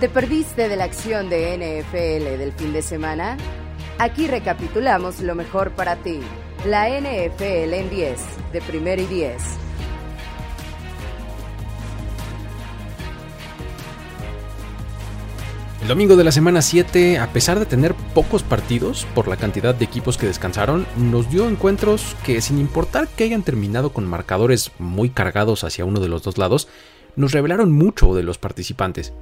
¿Te perdiste de la acción de NFL del fin de semana? Aquí recapitulamos lo mejor para ti. La NFL en 10, de primer y 10. El domingo de la semana 7, a pesar de tener pocos partidos por la cantidad de equipos que descansaron, nos dio encuentros que sin importar que hayan terminado con marcadores muy cargados hacia uno de los dos lados, nos revelaron mucho de los participantes.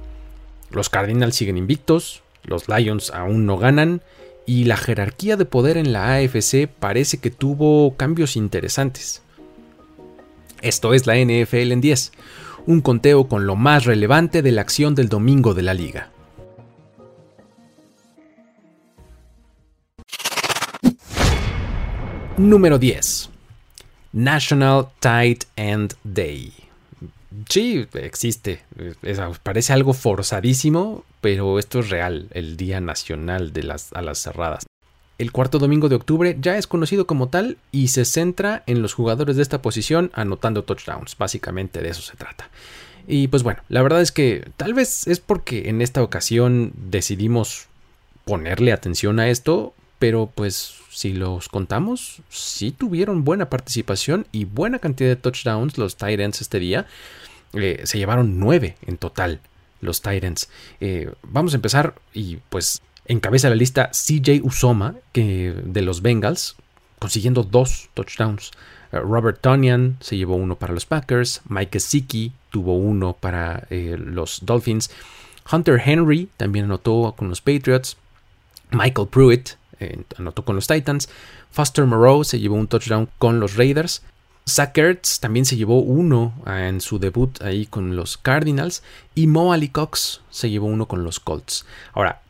Los Cardinals siguen invictos, los Lions aún no ganan y la jerarquía de poder en la AFC parece que tuvo cambios interesantes. Esto es la NFL en 10, un conteo con lo más relevante de la acción del domingo de la liga. Número 10. National Tight End Day. Sí, existe. parece algo forzadísimo, pero esto es real, el Día Nacional de las Alas Cerradas. El cuarto domingo de octubre ya es conocido como tal y se centra en los jugadores de esta posición anotando touchdowns. Básicamente de eso se trata. Y pues bueno, la verdad es que tal vez es porque en esta ocasión decidimos ponerle atención a esto, pero pues si los contamos, sí tuvieron buena participación y buena cantidad de touchdowns los Titans este día. Eh, se llevaron nueve en total los Titans. Eh, vamos a empezar y pues encabeza la lista CJ Usoma que, de los Bengals, consiguiendo dos touchdowns. Eh, Robert Tonyan se llevó uno para los Packers. Mike Siki tuvo uno para los Dolphins. Hunter Henry también anotó con los Patriots. Michael Pruitt anotó con los Titans. Foster Moreau se llevó un touchdown con los Raiders. Zach Ertz también se llevó uno ah, en su debut ahí con los Cardinals. Y Mo Ali Cox se llevó uno con los Colts. Ahora,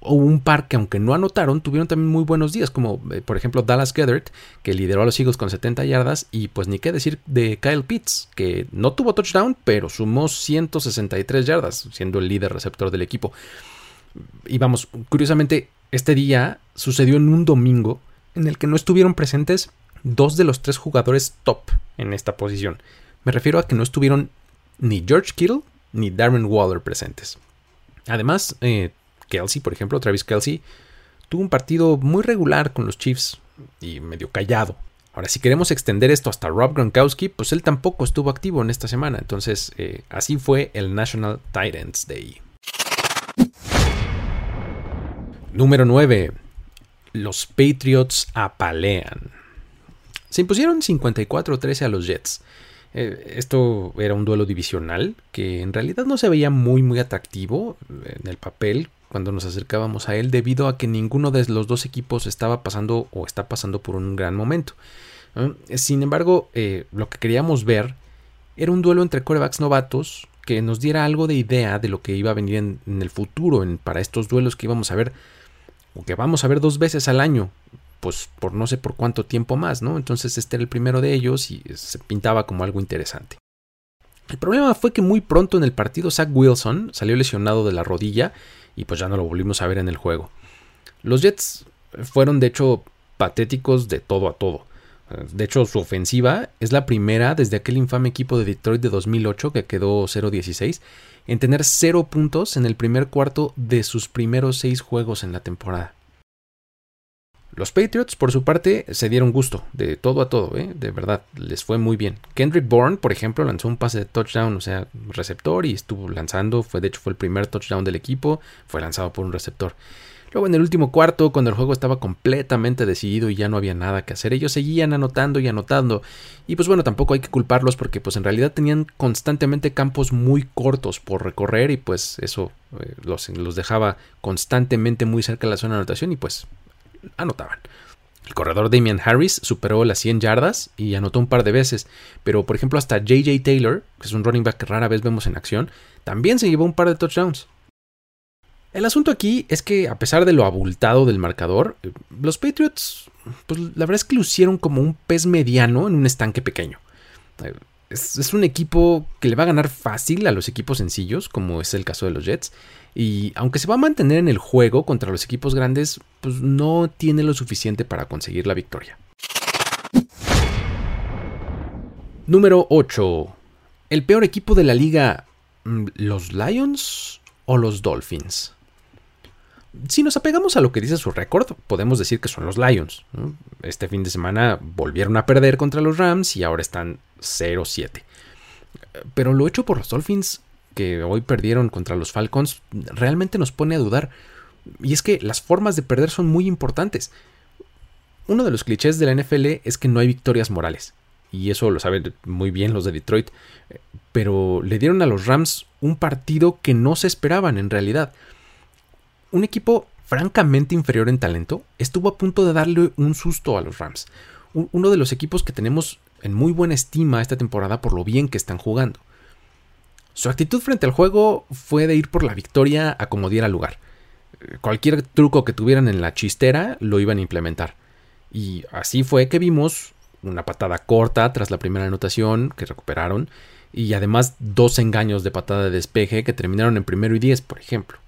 hubo un par que aunque no anotaron, tuvieron también muy buenos días, como eh, por ejemplo Dallas Gethert, que lideró a los Eagles con 70 yardas, y pues ni qué decir de Kyle Pitts, que no tuvo touchdown, pero sumó 163 yardas, siendo el líder receptor del equipo. Y vamos, curiosamente, este día sucedió en un domingo en el que no estuvieron presentes dos de los tres jugadores top en esta posición. Me refiero a que no estuvieron ni George Kittle ni Darren Waller presentes. Además, eh, Kelsey, por ejemplo, Travis Kelsey, tuvo un partido muy regular con los Chiefs y medio callado. Ahora, si queremos extender esto hasta Rob Gronkowski, pues él tampoco estuvo activo en esta semana. Entonces, eh, así fue el National Titans Day. Número 9. Los Patriots apalean. Se impusieron 54-13 a los Jets. Eh, esto era un duelo divisional que en realidad no se veía muy muy atractivo en el papel cuando nos acercábamos a él debido a que ninguno de los dos equipos estaba pasando o está pasando por un gran momento. Sin embargo, eh, lo que queríamos ver era un duelo entre corebacks novatos que nos diera algo de idea de lo que iba a venir en, el futuro para estos duelos que íbamos a ver o que vamos a ver dos veces al año, pues por no sé por cuánto tiempo más, ¿no? Entonces este era el primero de ellos y se pintaba como algo interesante. El problema fue que muy pronto en el partido Zach Wilson salió lesionado de la rodilla y pues ya no lo volvimos a ver en el juego. Los Jets fueron de hecho patéticos de todo a todo. De hecho, su ofensiva es la primera desde aquel infame equipo de Detroit de 2008 que quedó 0-16 en tener cero puntos en el primer cuarto de sus primeros seis juegos en la temporada. Los Patriots, por su parte, se dieron gusto de todo a todo, ¿eh? de verdad, les fue muy bien. Kendrick Bourne, por ejemplo, lanzó un pase de touchdown, o sea, receptor, y estuvo lanzando, fue de hecho fue el primer touchdown del equipo, fue lanzado por un receptor. Luego en el último cuarto, cuando el juego estaba completamente decidido y ya no había nada que hacer, ellos seguían anotando y anotando. Y pues bueno, tampoco hay que culparlos porque pues en realidad tenían constantemente campos muy cortos por recorrer y pues eso eh, los, los dejaba constantemente muy cerca de la zona de anotación y pues anotaban. El corredor Damian Harris superó las 100 yardas y anotó un par de veces, pero por ejemplo hasta JJ Taylor, que es un running back que rara vez vemos en acción, también se llevó un par de touchdowns. El asunto aquí es que, a pesar de lo abultado del marcador, los Patriots, pues la verdad es que lucieron como un pez mediano en un estanque pequeño. Es, un equipo que le va a ganar fácil a los equipos sencillos, como es el caso de los Jets. Y aunque se va a mantener en el juego contra los equipos grandes, pues no tiene lo suficiente para conseguir la victoria. Número 8. El peor equipo de la liga, mm, ¿los Lions o los Dolphins? Si nos apegamos a lo que dice su récord, podemos decir que son los Lions. Este fin de semana volvieron a perder contra los Rams y ahora están 0-7. Pero lo hecho por los Dolphins, que hoy perdieron contra los Falcons, realmente nos pone a dudar. Y es que las formas de perder son muy importantes. Uno de los clichés de la NFL es que no hay victorias morales. Y eso lo saben muy bien los de Detroit. Pero le dieron a los Rams un partido que no se esperaban en realidad. Un equipo francamente inferior en talento estuvo a punto de darle un susto a los Rams. Uno de los equipos que tenemos en muy buena estima esta temporada por lo bien que están jugando. Su actitud frente al juego fue de ir por la victoria a como diera lugar. Cualquier truco que tuvieran en la chistera lo iban a implementar. Y así fue que vimos una patada corta tras la primera anotación que recuperaron y además dos engaños de patada de despeje que terminaron en primero y diez, por ejemplo.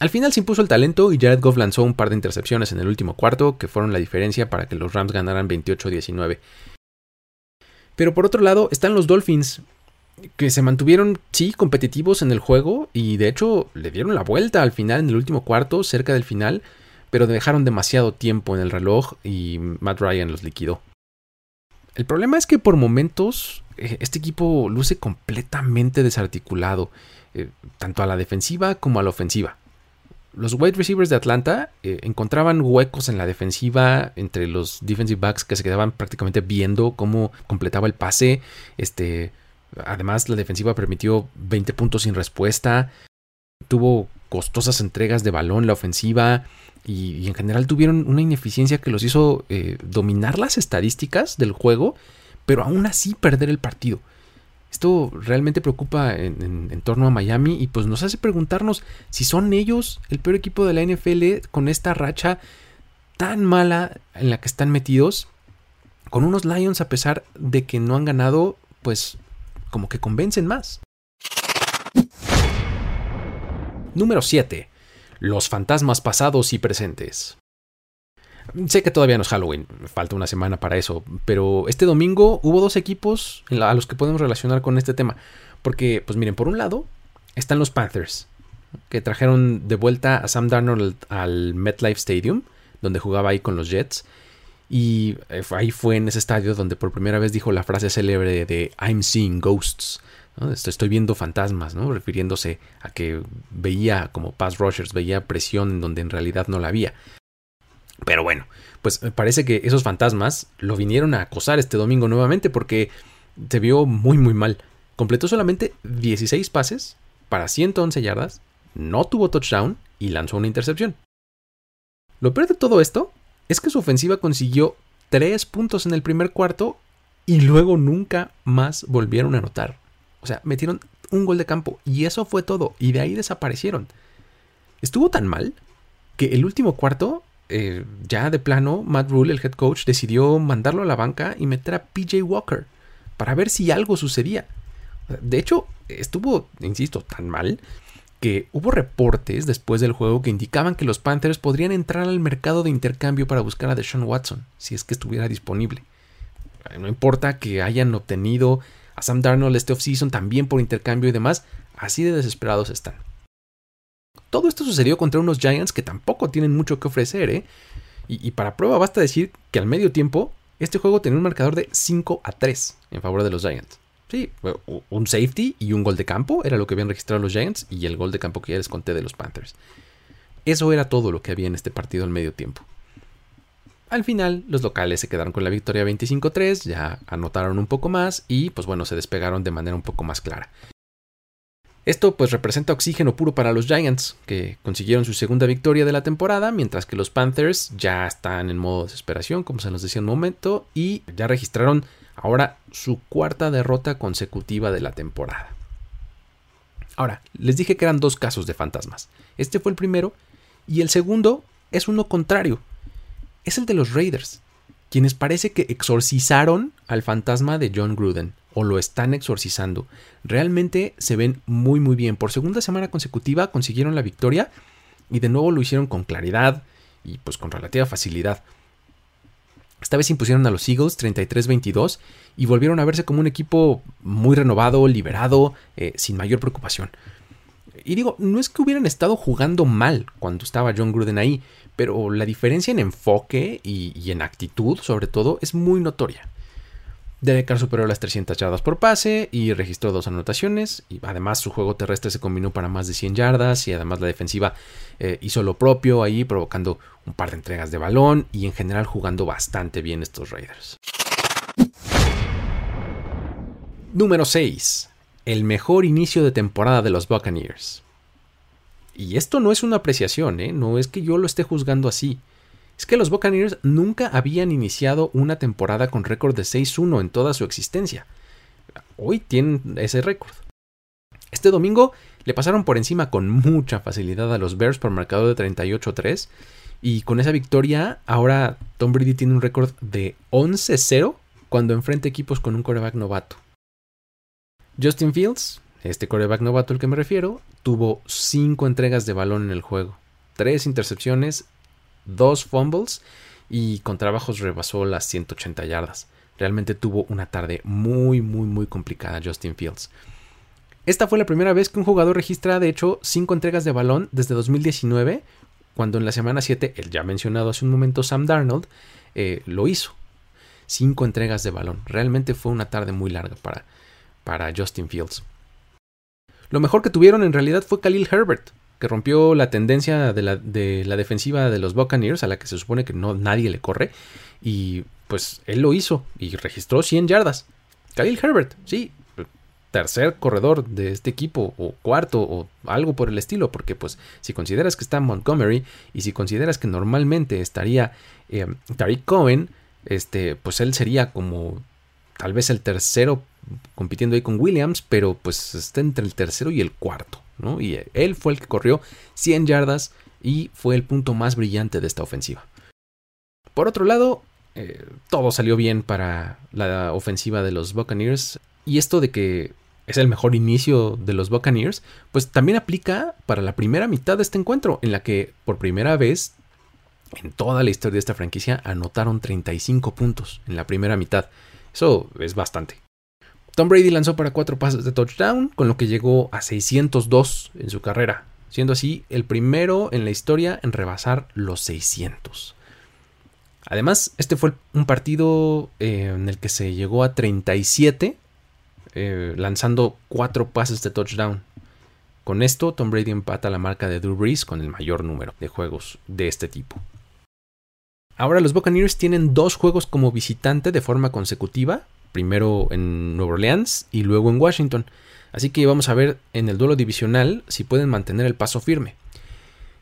Al final se impuso el talento y Jared Goff lanzó un par de intercepciones en el último cuarto que fueron la diferencia para que los Rams ganaran 28-19. Pero por otro lado están los Dolphins, que se mantuvieron, sí, competitivos en el juego y de hecho le dieron la vuelta al final en el último cuarto, cerca del final, pero dejaron demasiado tiempo en el reloj y Matt Ryan los liquidó. El problema es que por momentos eh, este equipo luce completamente desarticulado, eh, tanto a la defensiva como a la ofensiva. Los wide receivers de Atlanta eh, encontraban huecos en la defensiva entre los defensive backs que se quedaban prácticamente viendo cómo completaba el pase. Este, además, la defensiva permitió 20 puntos sin respuesta. Tuvo costosas entregas de balón la ofensiva y, en general tuvieron una ineficiencia que los hizo eh, dominar las estadísticas del juego, pero aún así perder el partido. Esto realmente preocupa en, torno a Miami y pues nos hace preguntarnos si son ellos el peor equipo de la NFL con esta racha tan mala en la que están metidos. Con unos Lions a pesar de que no han ganado, pues como que convencen más. Número 7. Los fantasmas pasados y presentes. Sé que todavía no es Halloween, falta una semana para eso, pero este domingo hubo dos equipos a los que podemos relacionar con este tema. Porque, pues miren, por un lado están los Panthers, que trajeron de vuelta a Sam Darnold al MetLife Stadium, donde jugaba ahí con los Jets. Y eh, ahí fue en ese estadio donde por primera vez dijo la frase célebre de I'm seeing ghosts. Estoy viendo fantasmas, ¿no? refiriéndose a que veía como pass rushers, veía presión en donde en realidad no la había. Pero bueno, pues parece que esos fantasmas lo vinieron a acosar este domingo nuevamente porque se vio muy muy mal. Completó solamente 16 pases para 111 yardas, no tuvo touchdown y lanzó una intercepción. Lo peor de todo esto es que su ofensiva consiguió 3 puntos en el primer cuarto y luego nunca más volvieron a anotar. O sea, metieron un gol de campo y eso fue todo y de ahí desaparecieron. Estuvo tan mal que el último cuarto eh, ya de plano, Matt Rule, el head coach, decidió mandarlo a la banca y meter a PJ Walker para ver si algo sucedía. De hecho, estuvo, insisto, tan mal que hubo reportes después del juego que indicaban que los Panthers podrían entrar al mercado de intercambio para buscar a Deshaun Watson, si es que estuviera disponible. No importa que hayan obtenido a Sam Darnold este offseason también por intercambio y demás, así de desesperados están. Todo esto sucedió contra unos Giants que tampoco tienen mucho que ofrecer, ¿eh? Y, para prueba basta decir que al medio tiempo este juego tenía un marcador de 5 a 3 en favor de los Giants. Sí, un safety y un gol de campo era lo que habían registrado los Giants y el gol de campo que ya les conté de los Panthers. Eso era todo lo que había en este partido al medio tiempo. Al final, los locales se quedaron con la victoria 25-3, ya anotaron un poco más y pues bueno, se despegaron de manera un poco más clara. Esto pues representa oxígeno puro para los Giants, que consiguieron su segunda victoria de la temporada, mientras que los Panthers ya están en modo desesperación, como se nos decía un momento, y ya registraron ahora su cuarta derrota consecutiva de la temporada. Ahora, les dije que eran dos casos de fantasmas. Este fue el primero, y el segundo es uno contrario. Es el de los Raiders, quienes parece que exorcizaron al fantasma de John Gruden o lo están exorcizando. Realmente se ven muy muy bien. Por segunda semana consecutiva consiguieron la victoria y de nuevo lo hicieron con claridad y pues con relativa facilidad. Esta vez impusieron a los Eagles 33-22 y volvieron a verse como un equipo muy renovado, liberado, eh, sin mayor preocupación. Y digo, no es que hubieran estado jugando mal cuando estaba John Gruden ahí, pero la diferencia en enfoque y, en actitud, sobre todo, es muy notoria. Derek superó las 300 yardas por pase y registró dos anotaciones. Y además su juego terrestre se combinó para más de 100 yardas y además la defensiva eh, hizo lo propio ahí, provocando un par de entregas de balón y en general jugando bastante bien estos Raiders. Número 6. El mejor inicio de temporada de los Buccaneers. Y esto no es una apreciación, ¿eh? no es que yo lo esté juzgando así. Es que los Buccaneers nunca habían iniciado una temporada con récord de 6-1 en toda su existencia. Hoy tienen ese récord. Este domingo le pasaron por encima con mucha facilidad a los Bears por marcador de 38-3 y con esa victoria ahora Tom Brady tiene un récord de 11-0 cuando enfrenta equipos con un coreback novato. Justin Fields, este coreback novato al que me refiero, tuvo 5 entregas de balón en el juego, 3 intercepciones, 2 fumbles y con trabajos rebasó las 180 yardas. Realmente tuvo una tarde muy, muy, muy complicada Justin Fields. Esta fue la primera vez que un jugador registra, de hecho, 5 entregas de balón desde 2019, cuando en la semana 7, el ya mencionado hace un momento Sam Darnold, eh, lo hizo. 5 entregas de balón. Realmente fue una tarde muy larga para, para Justin Fields. Lo mejor que tuvieron en realidad fue Khalil Herbert, que rompió la tendencia de la, defensiva de los Buccaneers, a la que se supone que no, nadie le corre, y pues él lo hizo y registró 100 yardas. Khalil Herbert, sí, tercer corredor de este equipo, o cuarto, o algo por el estilo, porque pues si consideras que está Montgomery y si consideras que normalmente estaría eh, Tariq Cohen, este, pues él sería como tal vez el tercero compitiendo ahí con Williams, pero pues está entre el tercero y el cuarto, ¿no? Y él fue el que corrió 100 yardas y fue el punto más brillante de esta ofensiva. Por otro lado, eh, todo salió bien para la ofensiva de los Buccaneers y esto de que es el mejor inicio de los Buccaneers, pues también aplica para la primera mitad de este encuentro, en la que por primera vez en toda la historia de esta franquicia anotaron 35 puntos en la primera mitad. Eso es bastante. Tom Brady lanzó para cuatro pases de touchdown, con lo que llegó a 602 en su carrera, siendo así el primero en la historia en rebasar los 600. Además, este fue un partido eh, en el que se llegó a 37, eh, lanzando cuatro pases de touchdown. Con esto, Tom Brady empata la marca de Drew Brees con el mayor número de juegos de este tipo. Ahora los Buccaneers tienen dos juegos como visitante de forma consecutiva, primero en Nueva Orleans y luego en Washington. Así que vamos a ver en el duelo divisional si pueden mantener el paso firme.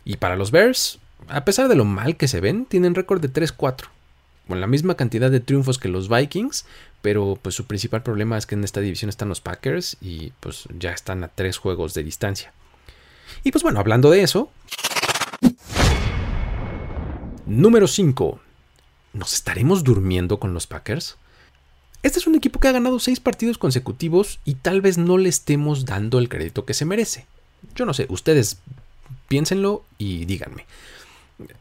Y para los Bears, a pesar de lo mal que se ven, tienen récord de 3-4, con la misma cantidad de triunfos que los Vikings, pero pues su principal problema es que en esta división están los Packers y pues ya están a tres juegos de distancia. Y pues bueno, hablando de eso. Número 5. ¿Nos estaremos durmiendo con los Packers? Este es un equipo que ha ganado seis partidos consecutivos y tal vez no le estemos dando el crédito que se merece. Yo no sé, ustedes piénsenlo y díganme.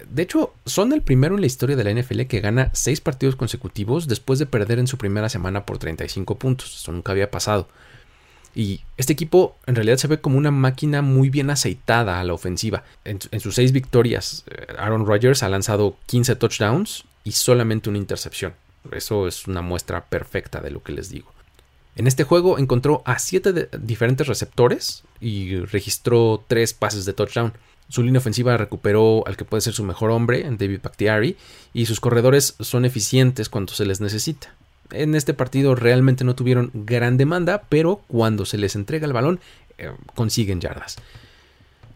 De hecho, son el primero en la historia de la NFL que gana seis partidos consecutivos después de perder en su primera semana por 35 puntos. Eso nunca había pasado. Y este equipo en realidad se ve como una máquina muy bien aceitada a la ofensiva. En, sus seis victorias, eh, Aaron Rodgers ha lanzado 15 touchdowns y solamente una intercepción. Eso es una muestra perfecta de lo que les digo. En este juego encontró a siete diferentes receptores y registró tres pases de touchdown. Su línea ofensiva recuperó al que puede ser su mejor hombre, David Bakhtiari, y sus corredores son eficientes cuando se les necesita. En este partido realmente no tuvieron gran demanda, pero cuando se les entrega el balón eh, consiguen yardas.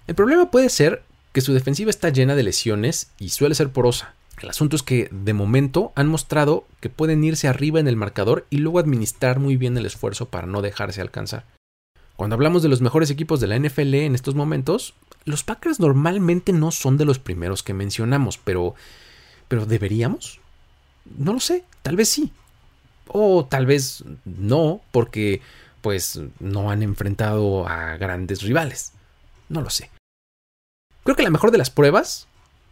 El problema puede ser que su defensiva está llena de lesiones y suele ser porosa. El asunto es que de momento han mostrado que pueden irse arriba en el marcador y luego administrar muy bien el esfuerzo para no dejarse alcanzar. Cuando hablamos de los mejores equipos de la NFL en estos momentos, los Packers normalmente no son de los primeros que mencionamos, pero pero deberíamos? No lo sé, tal vez sí. O tal vez no, porque pues no han enfrentado a grandes rivales. No lo sé. Creo que la mejor de las pruebas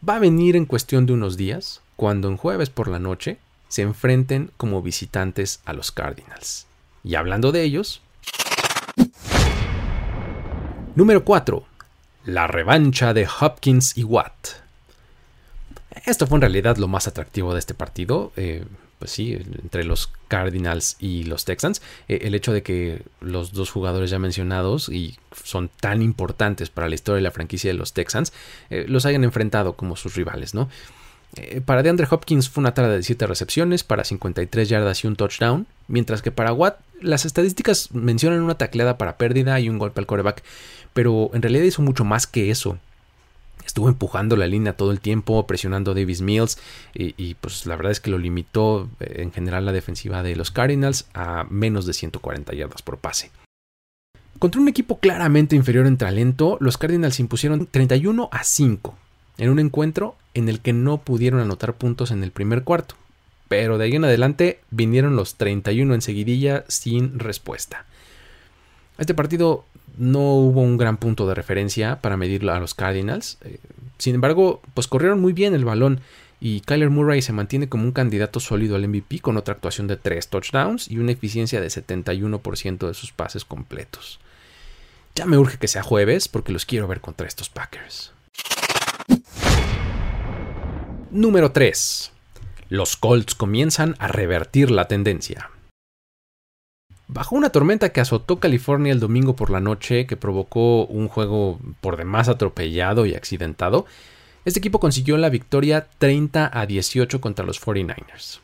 va a venir en cuestión de unos días, cuando en jueves por la noche se enfrenten como visitantes a los Cardinals. Y hablando de ellos... Número 4. La revancha de Hopkins y Watt. Esto fue en realidad lo más atractivo de este partido. Eh, pues sí, entre los Cardinals y los Texans, eh, el hecho de que los dos jugadores ya mencionados y son tan importantes para la historia de la franquicia de los Texans, eh, los hayan enfrentado como sus rivales, ¿no? Eh, para DeAndre Hopkins fue una tara de 7 recepciones para 53 yardas y un touchdown, mientras que para Watt las estadísticas mencionan una tacleada para pérdida y un golpe al coreback, pero en realidad hizo mucho más que eso estuvo empujando la línea todo el tiempo, presionando a Davis Mills y, pues la verdad es que lo limitó eh, en general la defensiva de los Cardinals a menos de 140 yardas por pase. Contra un equipo claramente inferior en talento, los Cardinals impusieron 31 a 5 en un encuentro en el que no pudieron anotar puntos en el primer cuarto. Pero de ahí en adelante vinieron los 31 en seguidilla sin respuesta. Este partido no hubo un gran punto de referencia para medirlo a los Cardinals. Eh, sin embargo, pues corrieron muy bien el balón y Kyler Murray se mantiene como un candidato sólido al MVP con otra actuación de 3 touchdowns y una eficiencia de 71% de sus pases completos. Ya me urge que sea jueves porque los quiero ver contra estos Packers. Número 3. Los Colts comienzan a revertir la tendencia. Bajo una tormenta que azotó California el domingo por la noche, que provocó un juego por demás atropellado y accidentado, este equipo consiguió la victoria 30 a 18 contra los 49ers.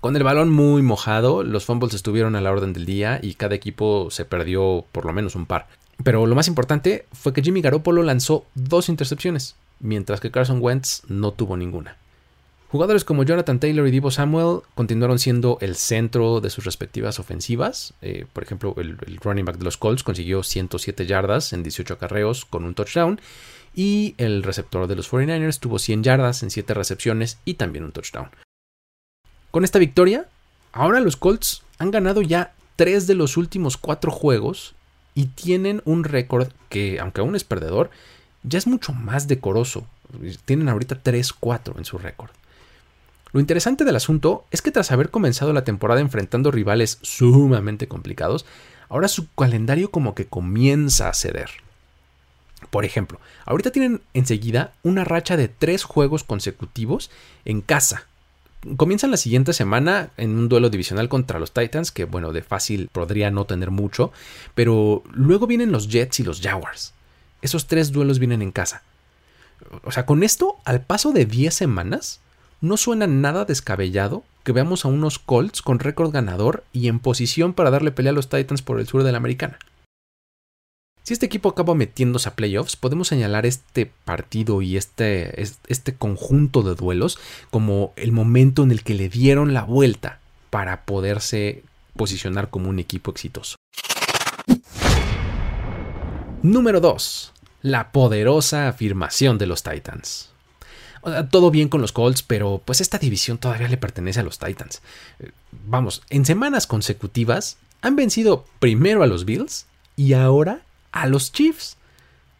Con el balón muy mojado, los fumbles estuvieron a la orden del día y cada equipo se perdió por lo menos un par. Pero lo más importante fue que Jimmy Garoppolo lanzó dos intercepciones, mientras que Carson Wentz no tuvo ninguna. Jugadores como Jonathan Taylor y Divo Samuel continuaron siendo el centro de sus respectivas ofensivas. Eh, por ejemplo, el, running back de los Colts consiguió 107 yardas en 18 acarreos con un touchdown. Y el receptor de los 49ers tuvo 100 yardas en 7 recepciones y también un touchdown. Con esta victoria, ahora los Colts han ganado ya 3 de los últimos 4 juegos y tienen un récord que, aunque aún es perdedor, ya es mucho más decoroso. Tienen ahorita 3-4 en su récord. Lo interesante del asunto es que tras haber comenzado la temporada enfrentando rivales sumamente complicados, ahora su calendario como que comienza a ceder. Por ejemplo, ahorita tienen enseguida una racha de tres juegos consecutivos en casa. Comienzan la siguiente semana en un duelo divisional contra los Titans, que bueno, de fácil podría no tener mucho, pero luego vienen los Jets y los Jaguars. Esos tres duelos vienen en casa. O sea, con esto, al paso de 10 semanas, no suena nada descabellado que veamos a unos Colts con récord ganador y en posición para darle pelea a los Titans por el sur de la americana. Si este equipo acaba metiéndose a playoffs, podemos señalar este partido y este, este conjunto de duelos como el momento en el que le dieron la vuelta para poderse posicionar como un equipo exitoso. Número 2. La poderosa afirmación de los Titans todo bien con los Colts, pero pues esta división todavía le pertenece a los Titans. Eh, vamos, en semanas consecutivas han vencido primero a los Bills y ahora a los Chiefs.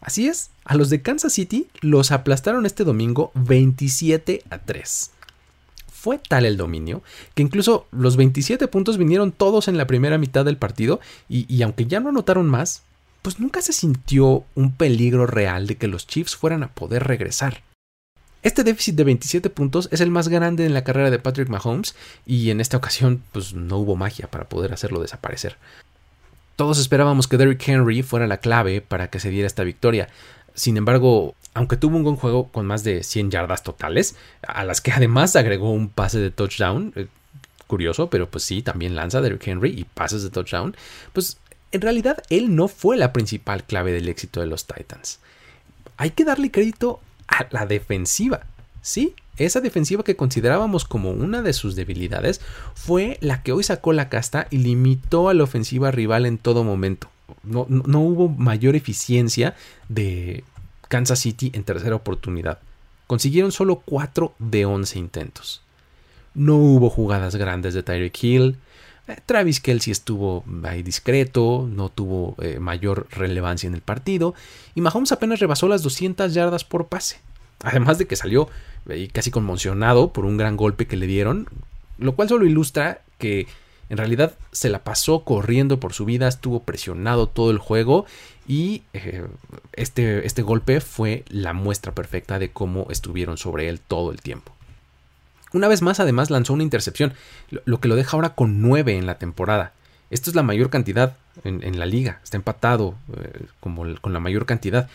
Así es, a los de Kansas City los aplastaron este domingo 27 a 3. Fue tal el dominio que incluso los 27 puntos vinieron todos en la primera mitad del partido y, y aunque ya no anotaron más, pues nunca se sintió un peligro real de que los Chiefs fueran a poder regresar. Este déficit de 27 puntos es el más grande en la carrera de Patrick Mahomes y en esta ocasión pues no hubo magia para poder hacerlo desaparecer. Todos esperábamos que Derrick Henry fuera la clave para que se diera esta victoria. Sin embargo, aunque tuvo un buen juego con más de 100 yardas totales, a las que además agregó un pase de touchdown, eh, curioso, pero pues sí, también lanza Derrick Henry y pases de touchdown, pues en realidad él no fue la principal clave del éxito de los Titans. Hay que darle crédito a la defensiva. Sí, esa defensiva que considerábamos como una de sus debilidades fue la que hoy sacó la casta y limitó a la ofensiva rival en todo momento. No, hubo mayor eficiencia de Kansas City en tercera oportunidad. Consiguieron solo 4 de 11 intentos. No hubo jugadas grandes de Tyreek Hill. Eh, Travis Kelsey estuvo ahí discreto, no tuvo eh, mayor relevancia en el partido. Y Mahomes apenas rebasó las 200 yardas por pase. Además de que salió casi conmocionado por un gran golpe que le dieron, lo cual solo ilustra que En realidad se la pasó corriendo por su vida, estuvo presionado todo el juego y eh, este, este golpe fue la muestra perfecta de cómo estuvieron sobre él todo el tiempo. Una vez más, además, lanzó una intercepción, lo que lo deja ahora con 9 en la temporada. Esto es la mayor cantidad en, la liga, está empatado eh, con la mayor cantidad.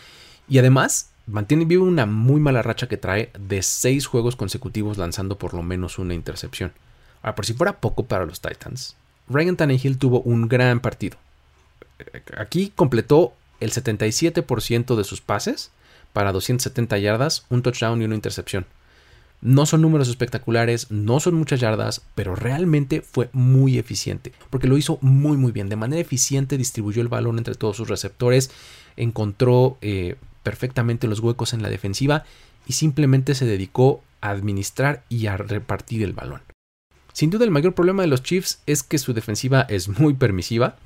Y además, mantiene vivo una muy mala racha que trae de 6 juegos consecutivos lanzando por lo menos una intercepción. Ahora, por si fuera poco para los Titans, Ryan Tannehill tuvo un gran partido. Aquí completó el 77% de sus pases para 270 yardas, un touchdown y una intercepción. No son números espectaculares, no son muchas yardas, pero realmente fue muy eficiente, porque lo hizo muy muy bien. De manera eficiente distribuyó el balón entre todos sus receptores, encontró eh, perfectamente los huecos en la defensiva y simplemente se dedicó a administrar y a repartir el balón. Sin duda el mayor problema de los Chiefs es que su defensiva es muy permisiva,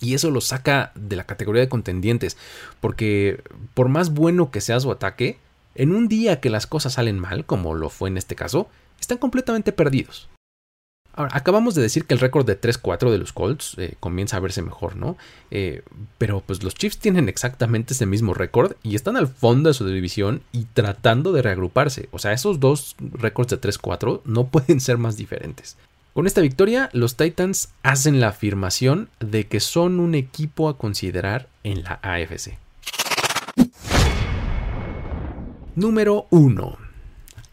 y eso lo saca de la categoría de contendientes, porque por más bueno que sea su ataque, en un día que las cosas salen mal, como lo fue en este caso, están completamente perdidos. Acabamos de decir que el récord de 3-4 de los Colts eh, comienza a verse mejor, ¿no? Eh, pero pues los Chiefs tienen exactamente ese mismo récord y están al fondo de su división y tratando de reagruparse. O sea, esos dos récords de 3-4 no pueden ser más diferentes. Con esta victoria, los Titans hacen la afirmación de que son un equipo a considerar en la AFC. Número 1.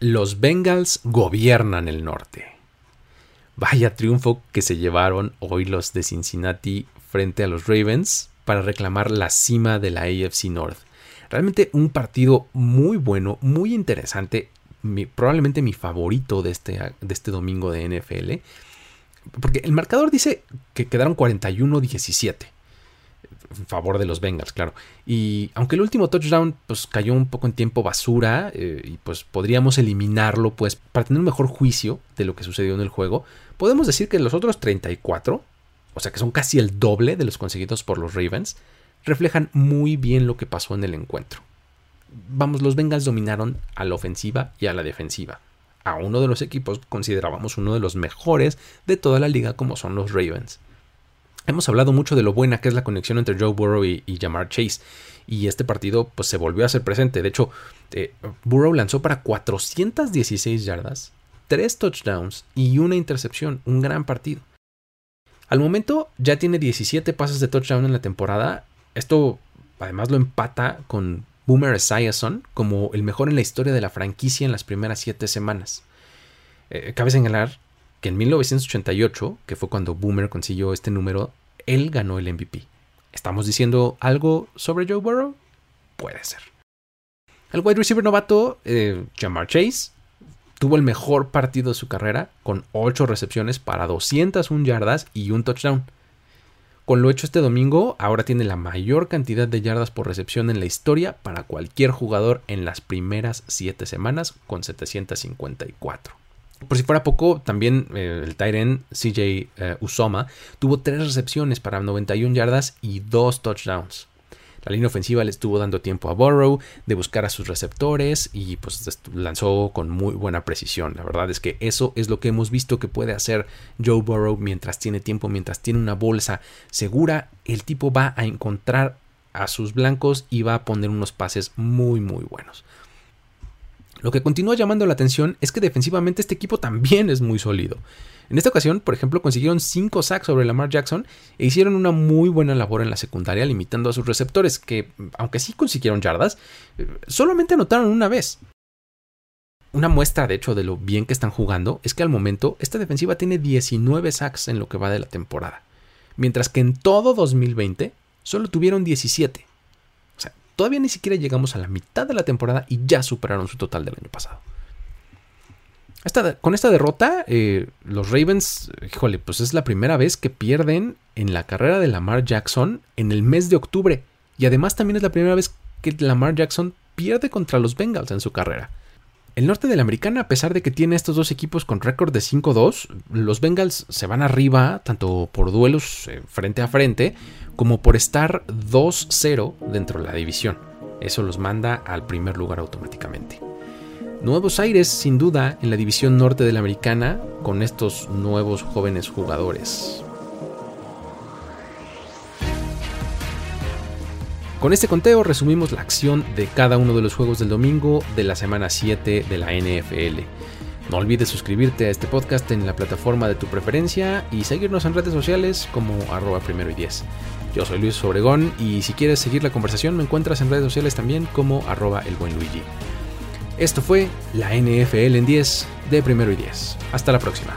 Los Bengals gobiernan el norte. Vaya triunfo que se llevaron hoy los de Cincinnati frente a los Ravens para reclamar la cima de la AFC North. Realmente un partido muy bueno, muy interesante, probablemente mi favorito de este, de este domingo de NFL. Porque el marcador dice que quedaron 41-17 en favor de los Bengals, claro. Y aunque el último touchdown pues cayó un poco en tiempo basura eh, y pues podríamos eliminarlo pues para tener un mejor juicio de lo que sucedió en el juego, podemos decir que los otros 34, o sea que son casi el doble de los conseguidos por los Ravens, reflejan muy bien lo que pasó en el encuentro. Vamos, los Bengals dominaron a la ofensiva y a la defensiva. A uno de los equipos considerábamos uno de los mejores de toda la liga como son los Ravens. Hemos hablado mucho de lo buena que es la conexión entre Joe Burrow y, Jamar Chase. Y este partido pues, se volvió a ser presente. De hecho, eh, Burrow lanzó para 416 yardas, 3 touchdowns y una intercepción. Un gran partido. Al momento ya tiene 17 pases de touchdown en la temporada. Esto además lo empata con Boomer Esiason como el mejor en la historia de la franquicia en las primeras 7 semanas. Eh, cabe señalar que en 1988, que fue cuando Boomer consiguió este número, él ganó el MVP. ¿Estamos diciendo algo sobre Joe Burrow? Puede ser. El wide receiver novato, eh, Jamar Chase, tuvo el mejor partido de su carrera con 8 recepciones para 201 yardas y un touchdown. Con lo hecho este domingo, ahora tiene la mayor cantidad de yardas por recepción en la historia para cualquier jugador en las primeras 7 semanas con 754. Por si fuera poco, también eh, el Tyren CJ eh, Usoma tuvo tres recepciones para 91 yardas y dos touchdowns. La línea ofensiva le estuvo dando tiempo a Burrow de buscar a sus receptores y pues lanzó con muy buena precisión. La verdad es que eso es lo que hemos visto que puede hacer Joe Burrow mientras tiene tiempo, mientras tiene una bolsa segura. El tipo va a encontrar a sus blancos y va a poner unos pases muy muy buenos. Lo que continúa llamando la atención es que defensivamente este equipo también es muy sólido. En esta ocasión, por ejemplo, consiguieron 5 sacks sobre Lamar Jackson e hicieron una muy buena labor en la secundaria limitando a sus receptores, que, aunque sí consiguieron yardas, eh, solamente anotaron una vez. Una muestra, de hecho, de lo bien que están jugando es que al momento esta defensiva tiene 19 sacks en lo que va de la temporada, mientras que en todo 2020 solo tuvieron 17. Todavía ni siquiera llegamos a la mitad de la temporada y ya superaron su total del año pasado. con esta derrota, eh, los Ravens, híjole, pues es la primera vez que pierden en la carrera de Lamar Jackson en el mes de octubre. Y además también es la primera vez que Lamar Jackson pierde contra los Bengals en su carrera. El norte de la americana, a pesar de que tiene estos dos equipos con récord de 5-2, los Bengals se van arriba tanto por duelos eh, frente a frente como por estar 2-0 dentro de la división. Eso los manda al primer lugar automáticamente. Nuevos aires, sin duda, en la división norte de la americana con estos nuevos jóvenes jugadores. Con este conteo resumimos la acción de cada uno de los juegos del domingo de la semana 7 de la NFL. No olvides suscribirte a este podcast en la plataforma de tu preferencia y seguirnos en redes sociales como arroba primero y 10. Yo soy Luis Obregón y si quieres seguir la conversación me encuentras en redes sociales también como arroba el buen Luigi. Esto fue la NFL en 10 de primero y 10. Hasta la próxima.